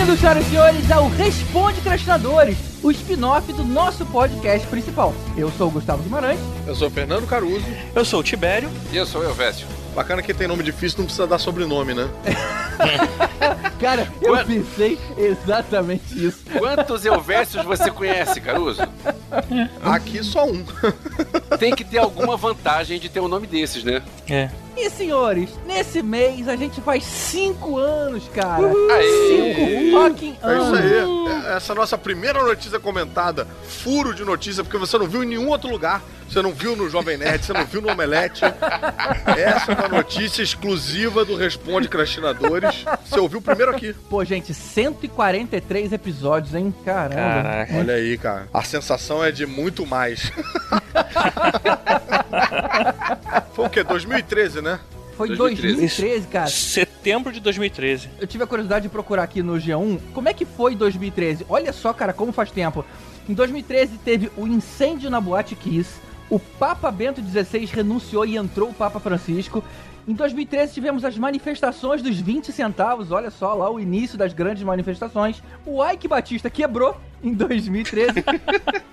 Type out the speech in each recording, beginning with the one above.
Bem-vindos, senhoras e senhores, ao Responde Crastinadores, o spin-off do nosso podcast principal. Eu sou o Gustavo Guimarães. Eu sou o Fernando Caruso. Eu sou o Tibério. E eu sou o Elvésio. Bacana que tem nome difícil, não precisa dar sobrenome, né? Cara, eu pensei exatamente isso. Quantos Elvésios você conhece, Caruso? Aqui só um. Tem que ter alguma vantagem de ter um nome desses, né? É. E senhores, nesse mês a gente faz cinco anos, cara. Aê! Cinco fucking É isso anos. aí. É- Essa nossa primeira notícia comentada, furo de notícia, porque você não viu em nenhum outro lugar. Você não viu no Jovem Nerd, você não viu no Omelete. Essa é uma notícia exclusiva do Responde Crastinadores. Você ouviu primeiro aqui. Pô, gente, 143 episódios, hein? Caramba. Caraca. Olha aí, cara. A sensação é de muito mais. Foi o quê? 2013, né? Foi 2013. 2013, cara. Setembro de 2013. Eu tive a curiosidade de procurar aqui no G1 como é que foi 2013. Olha só, cara, como faz tempo. Em 2013 teve o incêndio na Boate Kiss, o Papa Bento XVI renunciou e entrou o Papa Francisco. Em 2013 tivemos as manifestações dos 20 centavos, olha só lá o início das grandes manifestações. O Ike Batista quebrou em 2013.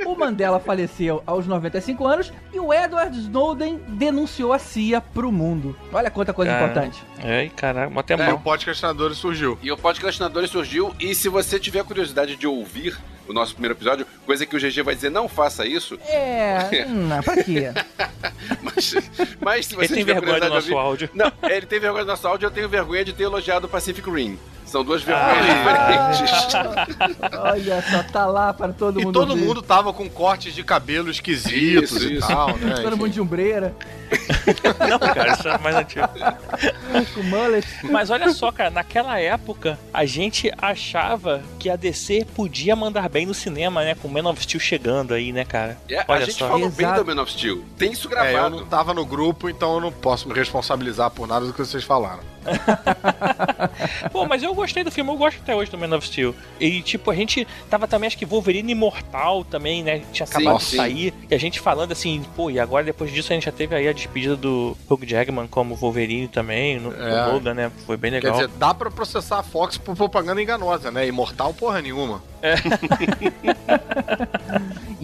o Mandela faleceu aos 95 anos e o Edward Snowden denunciou a CIA pro mundo. Olha quanta coisa Cara. importante. É, e caraca, até E o. Podcastinadores surgiu. E o Podcastinadores surgiu, e se você tiver curiosidade de ouvir o nosso primeiro episódio, coisa que o GG vai dizer, não faça isso, É, hum, pra quê? mas, mas se você Ele tem tiver vergonha do nosso ouvir... áudio. Não, ele tem vergonha do nosso áudio, eu tenho vergonha de ter elogiado o Pacific Rim. São duas Ah. vergonhas diferentes. Olha só, tá lá para todo E mundo todo ver. mundo tava com cortes de cabelo esquisitos Isso, e isso. tal, né? Todo mundo de umbreira, Não, cara, isso é mais antigo. com mullet. Mas olha só, cara, naquela época a gente achava que a DC podia mandar bem no cinema, né? Com Man of Steel chegando aí, né, cara? É, a Olha gente só. falou bem Exato. do Man of Steel. Tem isso É, eu gravado. não tava no grupo, então eu não posso me responsabilizar por nada do que vocês falaram. Pô, mas eu gostei do filme, eu gosto até hoje do Man of Steel. E, tipo, a gente tava também, acho que Wolverine Imortal também, né? Tinha Sim, acabado de sim. sair. E a gente falando assim, pô, e agora depois disso a gente já teve aí a despedida do Hugh Jackman como Wolverine também, no, É. no Logan, né? Foi bem Quer legal. dizer, dá pra processar a Fox por propaganda enganosa, né? Imortal porra nenhuma.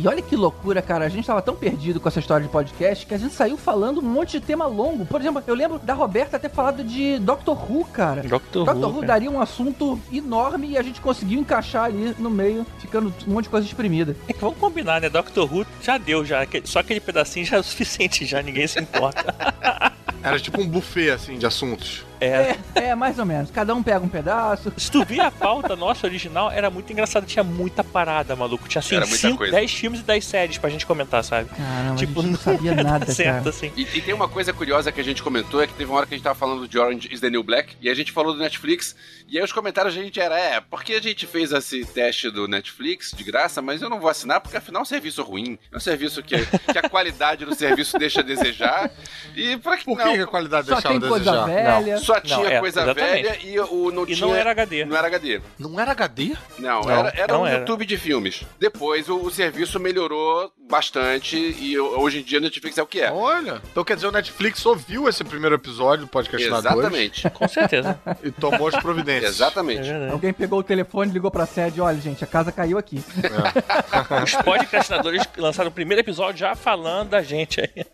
E olha que loucura, cara. A gente tava tão perdido com essa história de podcast que a gente saiu falando um monte de tema longo. Por exemplo, eu lembro da Roberta ter falado de Doctor Who, cara. Doctor, Doctor Who, Who daria um assunto enorme e a gente conseguiu encaixar ali no meio, ficando um monte de coisa exprimida. É que vamos combinar, né? Doctor Who já deu, já. Só aquele pedacinho já é o suficiente, já ninguém se importa. Era tipo um buffet, assim, de assuntos. É. É, é, mais ou menos. Cada um pega um pedaço. Se tu via a pauta nossa original, era muito engraçado. Tinha muita parada, maluco. Tinha assim, Era muita 5, coisa. 10 filmes e 10 séries pra gente comentar, sabe? Caramba, tipo, a gente não sabia nada, certo, cara. assim. E, e tem uma coisa curiosa que a gente comentou, é que teve uma hora que a gente tava falando de Orange is the New Black, e a gente falou do Netflix, e aí os comentários a gente era, é, porque a gente fez esse teste do Netflix de graça, mas eu não vou assinar, porque afinal é um serviço ruim, é um serviço que, que a qualidade do serviço deixa a desejar, e pra que Por não, que, que a qualidade tem a coisa desejar? velha. só tinha é, coisa exatamente. velha e o não E tinha... não era HD. Não era HD. Não era HD? Não, Não, era, era não um era. YouTube de filmes. Depois o, o serviço melhorou bastante e o- hoje em dia a Netflix é o que é. Olha. Então quer dizer, o Netflix ouviu esse primeiro episódio do Podcastinadores Exatamente. Com certeza. e tomou as providências. É Exatamente. verdade. Alguém pegou o telefone ligou pra sede. Olha, gente, a casa caiu aqui. Os podcastinadores lançaram o primeiro episódio já falando da gente aí.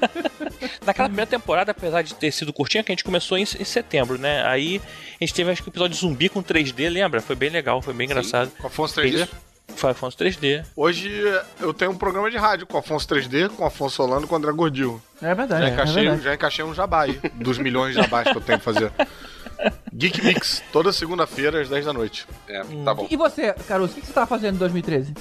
Naquela primeira temporada, apesar de ter sido curtinha, que a gente começou em, em setembro, né? Aí a gente teve acho que o episódio zumbi com 3D, lembra? Foi bem legal, foi bem engraçado. Com Afonso 3D? Isso. Foi Afonso 3D. Hoje eu tenho um programa de rádio com Afonso 3D, com Afonso Solano e com André Gordil. É verdade, Já é, encaixei, verdade. já encaixei um jabá aí, dos milhões de jabás que eu tenho que fazer. Geek Mix, toda segunda-feira às 10 da noite. É, tá bom. E você, Caruso, o que você tava fazendo em 2013?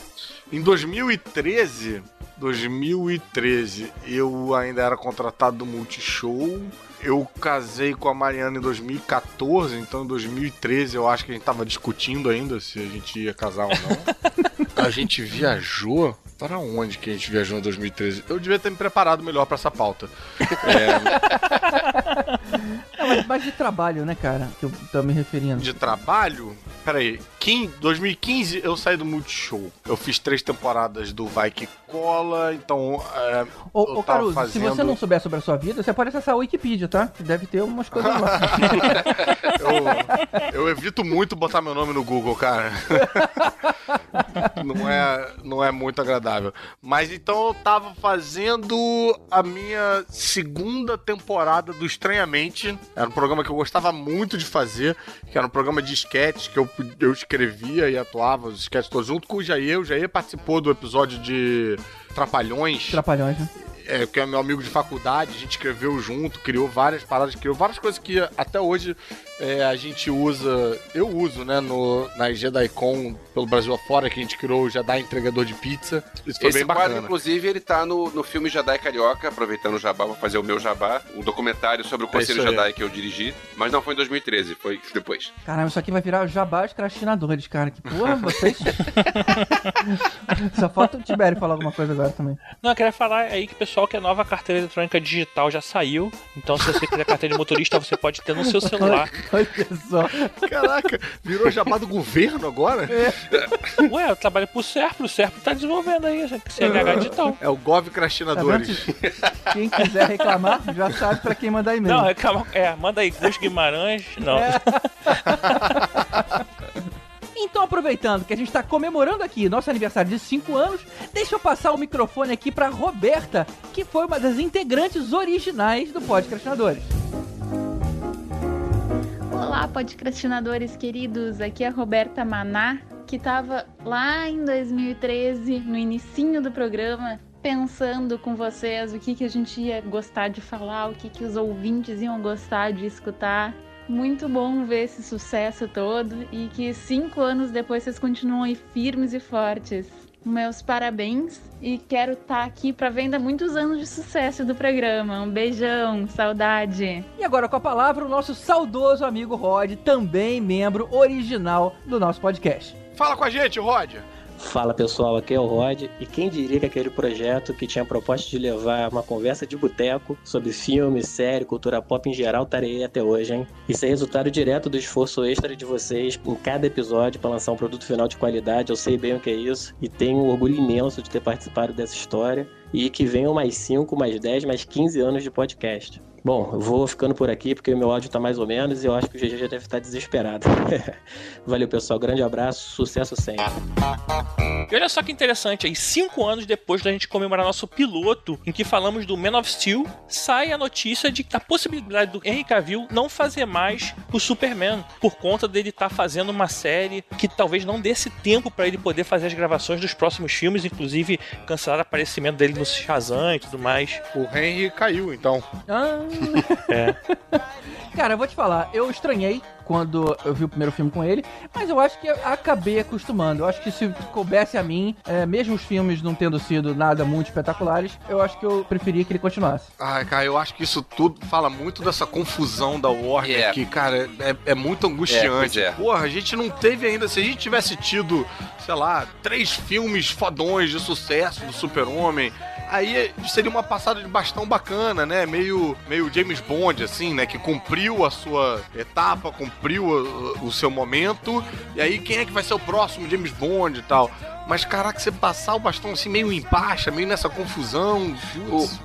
Em 2013, 2013, eu ainda era contratado do Multishow. Eu casei com a Mariana em 2014, então em 2013 eu acho que a gente tava discutindo ainda se a gente ia casar ou não. a gente viajou. Para onde que a gente viajou em 2013? Eu devia ter me preparado melhor para essa pauta. É, mais de trabalho, né, cara? Que eu tô me referindo. De trabalho? Peraí, em 2015 eu saí do Multishow. Eu fiz três temporadas do Vai Que Cola, então. É, ô, ô Caruso, fazendo... se você não souber sobre a sua vida, você pode acessar a Wikipedia, tá? Deve ter umas coisas lá. eu, eu, evito muito botar meu nome no Google, cara. não, é, não é muito agradável. Mas então eu tava fazendo a minha segunda temporada do Estranhamente. Era um programa que eu gostava muito de fazer, que era um programa de sketch que eu, eu escrevia e atuava os sketches todos junto com o Jair. O Jair participou do episódio de Trapalhões. Trapalhões, né? É, que é meu amigo de faculdade, a gente escreveu junto, criou várias paradas, criou várias coisas que até hoje é, a gente usa, eu uso, né, no, na JediCon pelo Brasil afora, que a gente criou o Jedi Entregador de Pizza. Isso foi Esse bem quadro, bacana. inclusive, ele tá no, no filme Jedi Carioca, aproveitando o Jabá, vou fazer o meu Jabá, um documentário sobre o Conselho é Jedi que eu dirigi, mas não foi em 2013, foi depois. Caramba, isso aqui vai virar o Jabá os crastinadores, cara. Que porra, vocês. Só falta o Tibério falar alguma coisa agora também. Não, eu queria falar aí que o pessoal que a nova carteira eletrônica digital já saiu, então se você quiser carteira de motorista, você pode ter no seu celular. Olha só. Caraca, virou Jabá do governo agora? É. Ué, eu trabalho pro Serpro, o Serpro tá desenvolvendo aí CNH digital. É o Gov Crastinadores. Tá quem quiser reclamar, já sabe pra quem mandar e-mail. Não, reclama, é, manda aí, Gus Guimarães, não. É. Então, aproveitando que a gente está comemorando aqui nosso aniversário de 5 anos, deixa eu passar o microfone aqui para Roberta, que foi uma das integrantes originais do Podcastinadores. Olá, podcastinadores queridos, aqui é a Roberta Maná, que estava lá em 2013, no inicinho do programa, pensando com vocês o que, que a gente ia gostar de falar, o que, que os ouvintes iam gostar de escutar. Muito bom ver esse sucesso todo e que cinco anos depois vocês continuam aí firmes e fortes meus parabéns e quero estar tá aqui para venda muitos anos de sucesso do programa. Um beijão, saudade. E agora com a palavra o nosso saudoso amigo Rod, também membro original do nosso podcast. Fala com a gente, Rod. Fala pessoal, aqui é o Rod. E quem diria que aquele projeto que tinha a proposta de levar uma conversa de boteco sobre filme, série, cultura pop em geral, estarei até hoje, hein? Isso é resultado direto do esforço extra de vocês em cada episódio para lançar um produto final de qualidade. Eu sei bem o que é isso e tenho um orgulho imenso de ter participado dessa história. E que venham mais 5, mais 10, mais 15 anos de podcast. Bom, eu vou ficando por aqui porque o meu áudio tá mais ou menos e eu acho que o GG já deve estar desesperado. Valeu, pessoal. Grande abraço, sucesso sempre. E olha só que interessante aí, cinco anos depois da gente comemorar nosso piloto, em que falamos do Man of Steel, sai a notícia de que a possibilidade do Henry Cavill não fazer mais o Superman, por conta dele estar tá fazendo uma série que talvez não desse tempo para ele poder fazer as gravações dos próximos filmes, inclusive cancelar o aparecimento dele no Shazam e tudo mais. O Henry caiu, então. Ah, é. Cara, eu vou te falar, eu estranhei quando eu vi o primeiro filme com ele, mas eu acho que acabei acostumando. Eu acho que se coubesse a mim, é, mesmo os filmes não tendo sido nada muito espetaculares, eu acho que eu preferia que ele continuasse. Ai, cara, eu acho que isso tudo fala muito dessa confusão da Warner, yeah. que, cara, é, é muito angustiante. É, é. Porra, a gente não teve ainda, se a gente tivesse tido, sei lá, três filmes fodões de sucesso do Super-Homem, aí seria uma passada de bastão bacana, né? Meio, meio James Bond, assim, né? Que cumpriu a sua etapa, cumpriu o, o seu momento. E aí, quem é que vai ser o próximo James Bond e tal? Mas, caraca, você passar o bastão assim, meio em baixa, meio nessa confusão. Putz,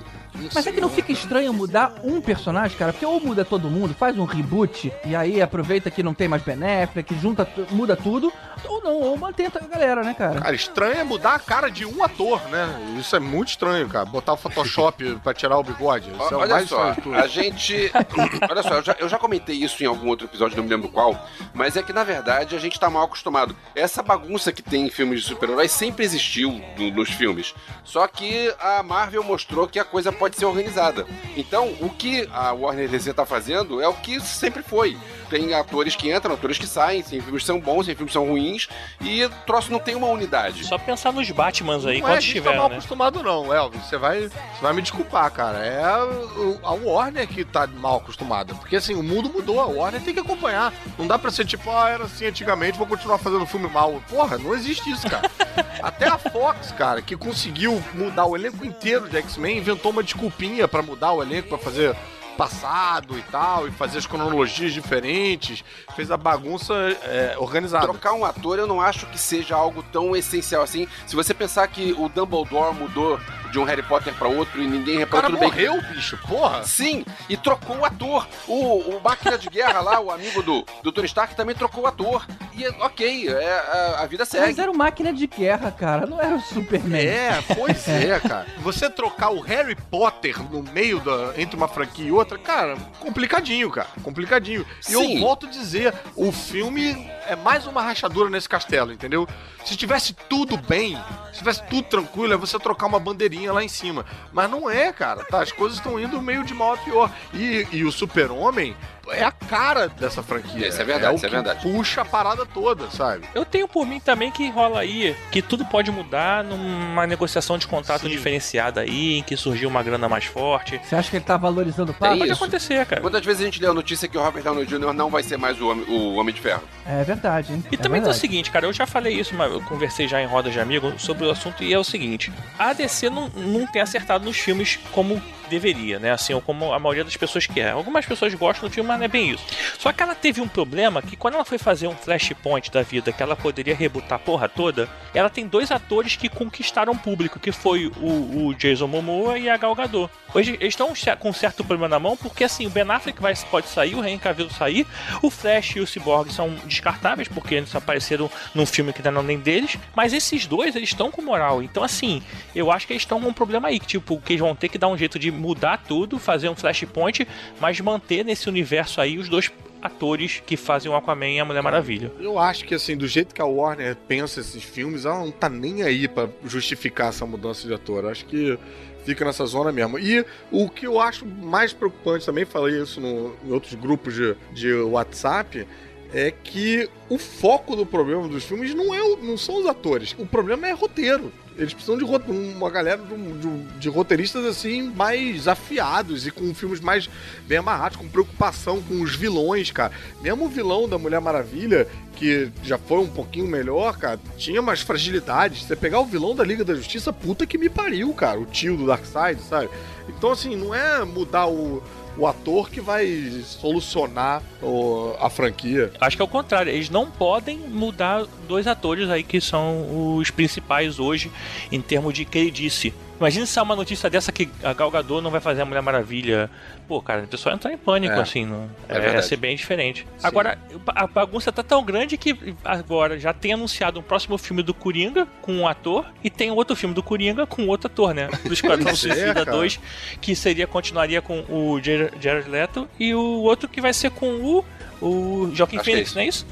mas é que não fica estranho mudar um personagem, cara? Porque ou muda todo mundo, faz um reboot, e aí aproveita que não tem mais Ben Affleck, junta, muda tudo, ou não, ou mantém a galera, né, cara? Cara, estranho é mudar a cara de um ator, né? Isso é muito estranho, cara. Botar o Photoshop pra tirar o bigode. Isso é olha mais só, a gente. olha só, eu já, eu já comentei isso em algum outro episódio, não me lembro qual, mas é que na verdade a gente tá mal acostumado. Essa bagunça que tem em filmes de super-heróis sempre existiu no, nos filmes. Só que a Marvel mostrou que a coisa pode pode ser organizada. Então, o que a Warner DC tá fazendo é o que sempre foi. Tem atores que entram, atores que saem, tem filmes que são bons, tem filmes que são ruins, e o troço não tem uma unidade. Só pensar nos Batmans aí, não quantos é, tiveram, tá mal né? acostumado não, Elvis. Você vai, você vai me desculpar, cara. É a Warner que tá mal acostumada. Porque assim, o mundo mudou, a Warner tem que acompanhar. Não dá pra ser tipo, ah, era assim antigamente, vou continuar fazendo filme mal. Porra, não existe isso, cara. Até a Fox, cara, que conseguiu mudar o elenco inteiro de X-Men, inventou uma desculpinha para mudar o elenco, para fazer passado e tal, e fazer as cronologias diferentes, fez a bagunça é, organizada. Trocar um ator eu não acho que seja algo tão essencial assim. Se você pensar que o Dumbledore mudou de um Harry Potter para outro e ninguém O reparou tudo bem. morreu, bicho, porra. Sim, e trocou o ator. O, o Máquina de Guerra lá, o amigo do, do Tony Stark, também trocou o ator. E ok, é, a, a vida Mas segue. era uma máquina de guerra, cara. Não era o Superman. É, pois é, cara. Você trocar o Harry Potter no meio da. entre uma franquia e outra, cara, complicadinho, cara. Complicadinho. E eu volto a dizer, o filme é mais uma rachadura nesse castelo, entendeu? Se tivesse tudo bem, se tivesse tudo tranquilo, é você trocar uma bandeirinha lá em cima. Mas não é, cara. Tá? As coisas estão indo meio de mal a pior. E, e o Super-Homem é a cara dessa franquia. Isso é verdade, o isso é que verdade. puxa a parada toda, sabe? Eu tenho por mim também que rola aí que tudo pode mudar numa negociação de contrato Sim. diferenciada aí, em que surgiu uma grana mais forte. Você acha que ele tá valorizando o papo? Pode isso. acontecer, cara. Quantas vezes a gente lê a notícia que o Robert Downey Jr. não vai ser mais o Homem, o homem de Ferro? É verdade, hein? E é também tem o verdade. seguinte, cara, eu já falei isso, mas eu conversei já em rodas de amigos sobre o assunto e é o seguinte: a DC não, não tem acertado nos filmes como deveria, né? Assim, ou como a maioria das pessoas quer. Algumas pessoas gostam do filme, não é bem isso. Só que ela teve um problema que quando ela foi fazer um flashpoint da vida, que ela poderia rebutar a porra toda, ela tem dois atores que conquistaram o público, que foi o, o Jason Momoa e a Gal Gadot. Hoje eles estão com um certo problema na mão, porque assim, o Ben Affleck vai, pode sair, o Henry Cavill sair, o Flash e o Cyborg são descartáveis, porque eles apareceram num filme que não é nem deles, mas esses dois, eles estão com moral. Então, assim, eu acho que eles estão com um problema aí, que tipo, que eles vão ter que dar um jeito de mudar tudo, fazer um Flashpoint, mas manter nesse universo aí os dois atores que fazem o Aquaman e a Mulher Maravilha. Eu acho que, assim, do jeito que a Warner pensa esses filmes, ela não tá nem aí pra justificar essa mudança de ator. Eu acho que fica nessa zona mesmo. E o que eu acho mais preocupante, também falei isso no- em outros grupos de, de WhatsApp, é que o foco do problema dos filmes não, é, o- não são os atores. O problema é roteiro. Eles precisam de uma galera de, de- roteiristas assim mais afiados e com filmes mais bem amarrados, com preocupação com os vilões, cara. Mesmo o vilão da Mulher Maravilha, que já foi um pouquinho melhor, cara, tinha umas fragilidades. Você pegar o vilão da Liga da Justiça, puta que me pariu, cara. O tio do Darkseid, sabe? Então, assim, não é mudar o, o ator que vai solucionar o- a franquia. Acho que é o contrário, eles não podem mudar dois atores aí que são os principais hoje em termos de queridice. Imagina se é uma notícia dessa que a Gal Gadot não vai fazer a Mulher Maravilha. Pô, cara, o pessoal ia entrar em pânico, É. assim. Não, É é, ser bem diferente. Sim. Agora, a bagunça tá tão grande que agora já tem anunciado um próximo filme do Coringa com um ator e tem outro filme do Coringa com outro ator, né? Do Esquadrão é, Suicida cara. 2, que seria, continuaria com o Jar- Jared Leto e o outro que vai ser com o, o Joaquin Acho é Phoenix, isso. não é isso?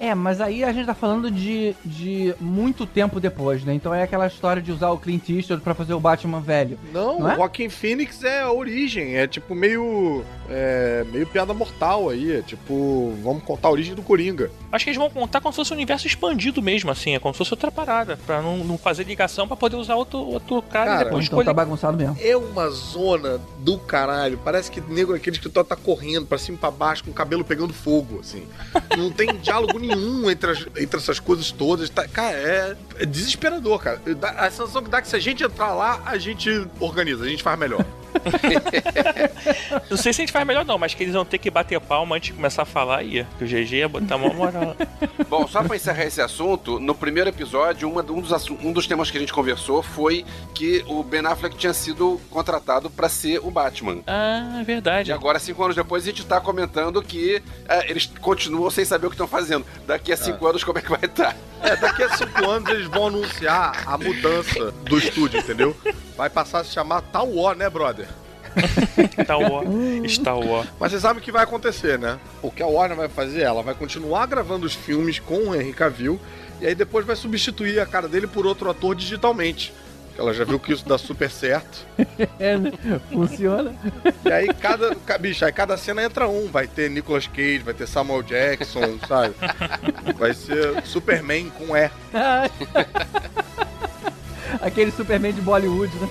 É, mas aí a gente tá falando de, de muito tempo depois, né? Então é aquela história de usar o Clint Eastwood pra fazer o Batman velho. Não, Não é? o Joaquin Phoenix é a origem, é tipo meio. É, meio piada mortal aí. É tipo, vamos contar a origem do Coringa. Acho que eles vão contar como se fosse um universo expandido mesmo, assim, é como se fosse outra parada, pra não, não fazer ligação pra poder usar outro, outro cara, Cara, e depois Então escolher. tá bagunçado mesmo. É uma zona do caralho. Parece que nego aquele escritório tá correndo pra cima e pra baixo com o cabelo pegando fogo, assim. Não tem diálogo nenhum entre, as- entre essas coisas todas. Tá- cara, é, é desesperador, cara. A sensação que dá é que se a gente entrar lá, a gente organiza, a gente faz melhor. Não sei se a gente faz melhor não, mas que eles vão ter que bater palma antes de começar a falar aí, que o GG ia botar uma moral. Bom, só pra encerrar esse assunto, no primeiro episódio, uma- um, dos, um dos temas que a gente conversou foi que o Ben Affleck tinha sido contratado pra ser o Batman. ah, é verdade. E agora, cinco anos depois, a gente tá comentando que é, eles continuam sem saber o que estão fazendo. Daqui a cinco anos, como é que vai estar? É, daqui a cinco anos eles vão anunciar a mudança do estúdio, entendeu? Vai passar a se chamar Tal War, né, brother? Star Wars. Star Wars. Mas você sabe o que vai acontecer, né? O que a Warner vai fazer? Ela vai continuar gravando os filmes com o Henry Cavill e aí depois vai substituir a cara dele por outro ator digitalmente. Ela já viu que isso dá super certo. É, né? Funciona. E aí cada. ca- Bicho, aí cada cena entra um. Vai ter Nicolas Cage, vai ter Samuel Jackson, sabe? Vai ser Superman com E. Aquele Superman de Bollywood, né?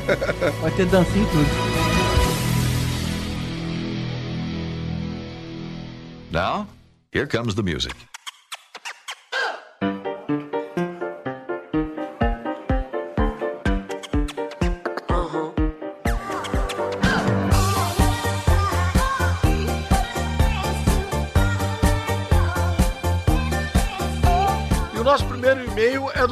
Vai ter dancinha e tudo. Now, here comes the music.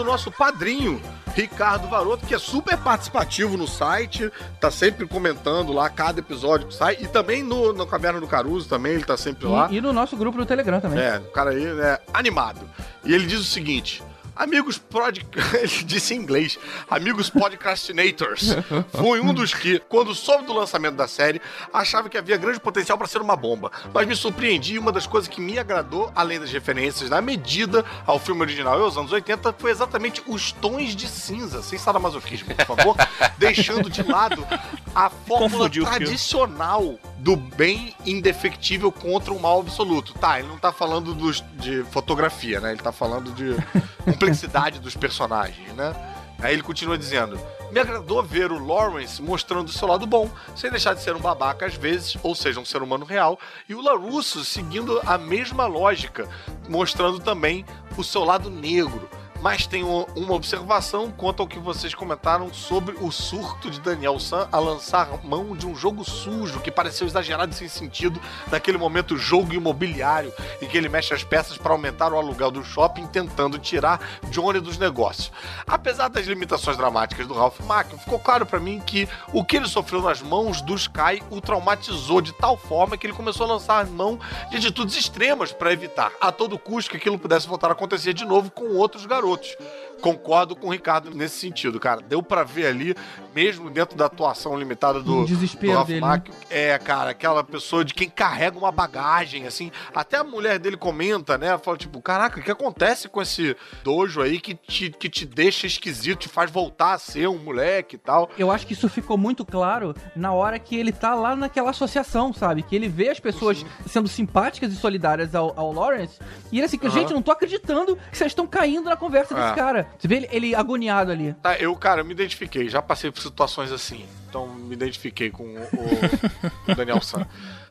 Do nosso padrinho, Ricardo Varoto, que é super participativo no site, tá sempre comentando lá cada episódio que sai, e também no, no Caverna do Caruso também, ele tá sempre lá. E, e no nosso grupo do Telegram também. É, o cara aí é animado. E ele diz o seguinte: Amigos prod... Ele disse em inglês. Amigos podcastinators. Fui um dos que, quando soube do lançamento da série, achava que havia grande potencial para ser uma bomba. Mas me surpreendi e uma das coisas que me agradou, além das referências na medida ao filme original e aos anos 80, foi exatamente os tons de cinza, sem sadomasoquismo, por favor, deixando de lado a fórmula Confundiu tradicional do bem indefectível contra o mal absoluto. Tá, ele não tá falando dos, de fotografia, né? Ele tá falando de complexidade dos personagens, né? Aí ele continua dizendo: Me agradou ver o Lawrence mostrando o seu lado bom, sem deixar de ser um babaca às vezes, ou seja, um ser humano real, e o LaRusso seguindo a mesma lógica, mostrando também o seu lado negro. Mas tenho uma observação quanto ao que vocês comentaram sobre o surto de Daniel San a lançar mão de um jogo sujo que pareceu exagerado e sem sentido naquele momento jogo imobiliário em que ele mexe as peças para aumentar o aluguel do shopping tentando tirar Johnny dos negócios. Apesar das limitações dramáticas do Ralph Macchio, ficou claro para mim que o que ele sofreu nas mãos do Sky o traumatizou de tal forma que ele começou a lançar mão de atitudes extremas para evitar a todo custo que aquilo pudesse voltar a acontecer de novo com outros garotos. garotos. Concordo com o Ricardo nesse sentido, cara. Deu pra ver ali, mesmo dentro da atuação limitada do, Um desespero do dele, né? É, cara, aquela pessoa de quem carrega uma bagagem, assim. Até a mulher dele comenta, né? Fala, tipo, caraca, o que acontece com esse dojo aí que te, que te deixa esquisito, te faz voltar a ser um moleque e tal. Eu acho que isso ficou muito claro na hora que ele tá lá naquela associação, sabe? Que ele vê as pessoas sendo simpáticas e solidárias ao, ao Lawrence. E ele assim, Aham. gente, eu não tô acreditando que vocês estão caindo na conversa desse É. cara. Você vê ele, ele agoniado ali. Tá, eu, cara, eu me identifiquei, já passei por situações assim. Então me identifiquei com o, o Daniel San.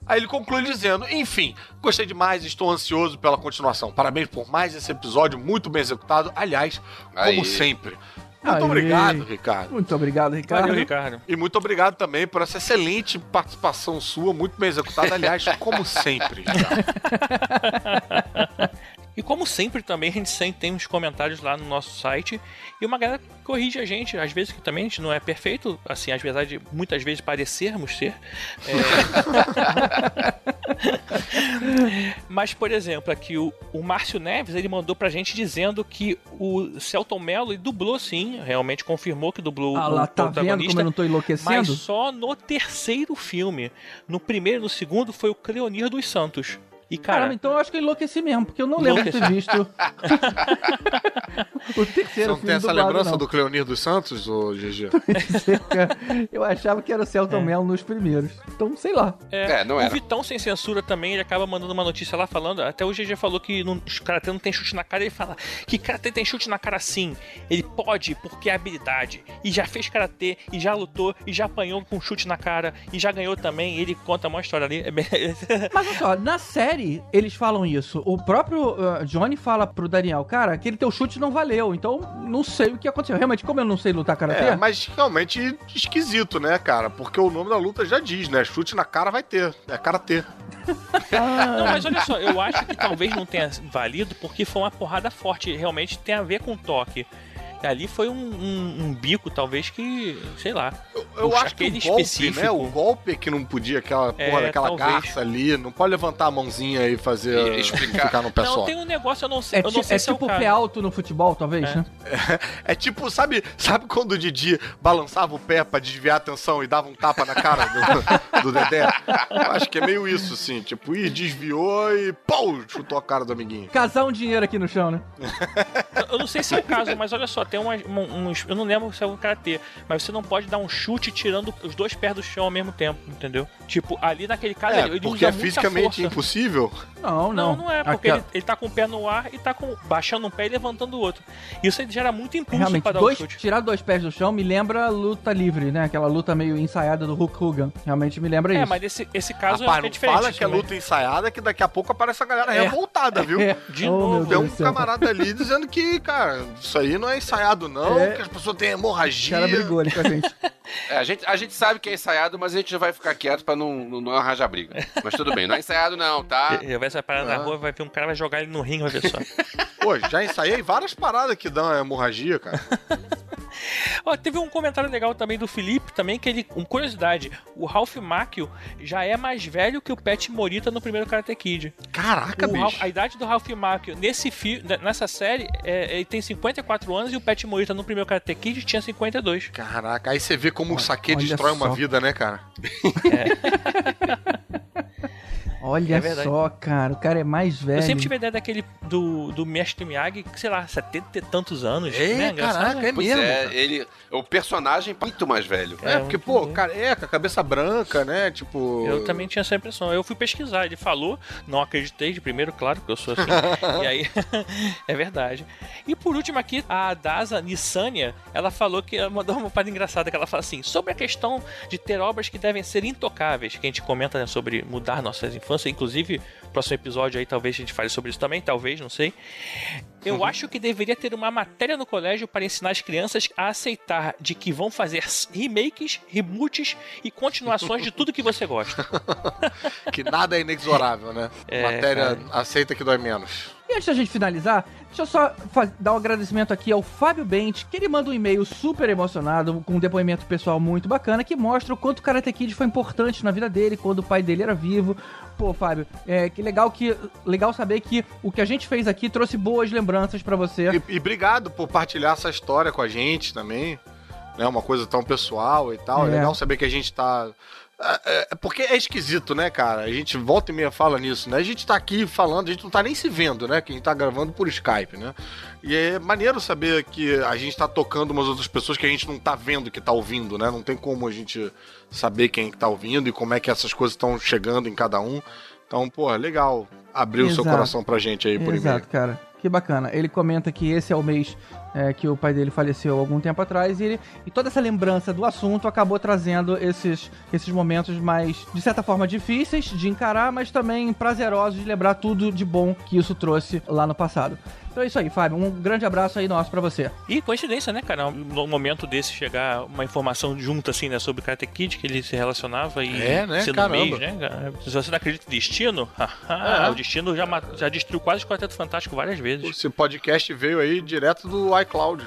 Aí ele conclui dizendo: Enfim, gostei demais, estou ansioso pela continuação. Parabéns por mais esse episódio, muito bem executado. Aliás, como Aí. sempre. Muito Aê. obrigado, Ricardo. Muito obrigado, Ricardo. Valeu, Ricardo. E muito obrigado também por essa excelente participação sua, muito bem executada. Aliás, como sempre, Ricardo. Como sempre também a gente sempre tem uns comentários lá no nosso site e uma galera corrige a gente, às vezes que também a gente não é perfeito, assim, às vezes de muitas vezes parecermos ser. É... Mas, por exemplo, aqui o, o Márcio Neves, ele mandou pra gente dizendo que o Celton Mello dublou sim, realmente confirmou que dublou Ah o lá, tá vendo protagonista. como eu não tô Mas enlouquecendo? só no terceiro filme. No primeiro e no segundo foi o Cleonir dos Santos. E, cara, Caramba, então eu acho que eu enloqueci mesmo, porque eu não lembro de ter visto o Você terceiro não filme tem essa dublado, lembrança não. do Cleonir dos Santos, ô GG? Eu achava que era o Celton Mello nos primeiros. Então, sei lá. É, não o era. Vitão sem censura também, ele acaba mandando uma notícia lá falando. Até o GG falou que não, os karatê não tem chute na cara. Ele fala que karatê tem chute na cara sim. Ele pode porque é habilidade. E já fez karatê, e já lutou, e já apanhou com chute na cara, e já ganhou também. Ele conta uma história ali. É Mas olha só, na série eles falam isso. O próprio uh, Johnny fala pro Daniel, cara, aquele teu chute não valeu, então não sei o que aconteceu. Realmente, como eu não sei lutar karatê, É, mas realmente esquisito, né, cara? Porque o nome da luta já diz, né? Chute na cara vai ter. É karatê. Não, mas olha só, eu acho que talvez não tenha valido porque foi uma porrada forte. Realmente tem a ver com toque. Ali foi um, um- um bico, talvez que, sei lá. Eu O acho que o golpe, específico. né? O golpe é que não podia, aquela É, porra daquela talvez. garça ali. Não pode levantar a mãozinha e fazer. E explicar. ficar no pé Não, só. tem um negócio, eu não sei, é, eu não sei é se é o tipo caso. pé alto no futebol, talvez, É. né? É tipo, sabe, sabe quando o Didi balançava o pé pra desviar a atenção e dava um tapa na cara do, do Dedé? Eu acho que é meio isso, assim. Tipo, ih, desviou e pô, chutou a cara do amiguinho. Casar um dinheiro aqui no chão, né? Eu não sei se é o caso, mas olha só, tem umas- um- uns. Eu não lembro se é o karatê, mas você não pode dar um chute tirando os dois pés do chão ao mesmo tempo, entendeu? Tipo, ali naquele caso É, ele, ele porque usa é muita fisicamente força. impossível. Não, Não, não. não é, porque Aquela- ele, ele tá com o pé no ar e tá com, baixando um pé e levantando o outro. Isso aí gera muito impulso Realmente, pra dar dois, o chute. tirar dois pés do chão me lembra luta livre, né? Aquela luta meio ensaiada do Hulk Hogan. Realmente me lembra É, isso. mas esse, esse caso Rapaz, é, é não diferente. fala que é luta ensaiada que daqui a pouco aparece a galera É. revoltada, viu? É. De Oh, novo. Tem um camarada ali dizendo que, cara, isso aí não é ensaiado, não, É. que as pessoas têm O hemorragia. cara brigou ali com a gente. É, a, gente, a gente sabe que é ensaiado, mas a gente vai ficar quieto pra não, não, não arranjar briga. Mas tudo bem, não é ensaiado não, tá? Ele vai parar na rua, vai ver um cara, vai jogar ele no ringue, vai ver só. Pô, já ensaiei várias paradas que dão hemorragia, cara. Ó, teve um comentário legal também do Felipe, também, que ele. Com curiosidade, o Ralph Macchio já é mais velho que o Pet Morita no primeiro Karate Kid. Caraca, O bicho. Ralph- a idade do Ralph Macchio nesse fi, nessa série, é, ele tem 54 anos e o Pet Morita no primeiro Karate Kid tinha 52. Caraca, aí você vê como o saque olha destrói uma só. vida, né, cara? Olha É só, cara, o cara é mais velho. Eu sempre tive a ideia daquele do, do Mestre Miyagi, que, sei lá, 70 e tantos anos. né? Engraçado, caraca, é Pois mesmo. é, cara. ele. O personagem é muito mais velho. É, É, porque, pô, bem. careca, cabeça branca, né? Tipo. Eu também tinha essa impressão. Eu fui pesquisar, ele falou, não acreditei de primeiro, claro, que eu sou assim. e aí, é verdade. E por último aqui, a Daza Nissania, ela falou que ela mandou uma parada engraçada que ela fala assim: sobre a questão de ter obras que devem ser intocáveis, que a gente comenta né, sobre mudar nossas infâncias, inclusive, próximo episódio aí talvez a gente fale sobre isso também, talvez, não sei. Eu acho que deveria ter uma matéria no colégio para ensinar as crianças a aceitar de que vão fazer remakes, reboots e continuações de tudo que você gosta. Que nada é inexorável, né? É, Matéria aceita que dói menos. E antes da gente finalizar, deixa eu só dar um agradecimento aqui ao Fábio Bente, que ele manda um e-mail super emocionado, com um depoimento pessoal muito bacana, que mostra o quanto o Karate Kid foi importante na vida dele, quando o pai dele era vivo. Pô, Fábio, é, que legal que legal saber que o que a gente fez aqui trouxe boas lembranças pra você. E, e obrigado por partilhar essa história com a gente também. Né? Uma coisa tão pessoal e tal. É, É. legal saber que a gente tá. É, é- porque é esquisito, né, cara? A gente volta e meia fala nisso, né? A gente tá aqui falando, a gente não tá nem se vendo, né? Que a gente tá gravando por Skype, né? E é maneiro saber que a gente tá tocando umas outras pessoas que a gente não tá vendo que tá ouvindo, né? Não tem como a gente saber quem que tá ouvindo e como é que essas coisas estão chegando em cada um. Então, pô, legal abrir o seu Exato. coração pra gente aí por e-mail. Exato, cara. Que bacana. Ele comenta que esse é o mês é, que o pai dele faleceu algum tempo atrás e, ele- e toda essa lembrança do assunto acabou trazendo esses, esses momentos mais, de certa forma, difíceis de encarar, mas também prazerosos de lembrar tudo de bom que isso trouxe lá no passado. Então é isso aí, Fábio. Um grande abraço aí nosso pra você. E coincidência, né, cara? No momento desse chegar uma informação junto, assim, né, sobre o Karate Kid, que ele se relacionava e É, né? sendo Caramba. mês, né? cara? Se você não acredita em destino, É. o destino já, já destruiu quase o Quarteto Fantástico várias vezes. Esse podcast veio aí direto do iCloud.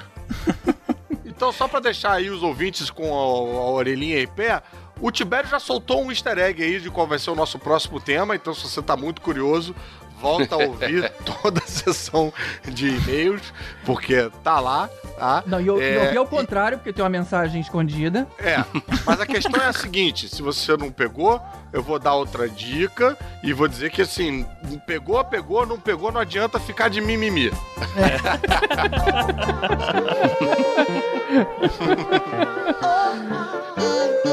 então, só pra deixar aí os ouvintes com a, a orelhinha em pé, o Tibério já soltou um easter egg aí de qual vai ser o nosso próximo tema. Então, se você tá muito curioso, volta a ouvir toda a sessão de e-mails, porque tá lá, tá? Não, e eu, É, eu vi ao contrário, porque tem uma mensagem escondida. É, mas a questão é a seguinte: se você não pegou, eu vou dar outra dica e vou dizer que assim, pegou, pegou, não pegou, não adianta ficar de mimimi.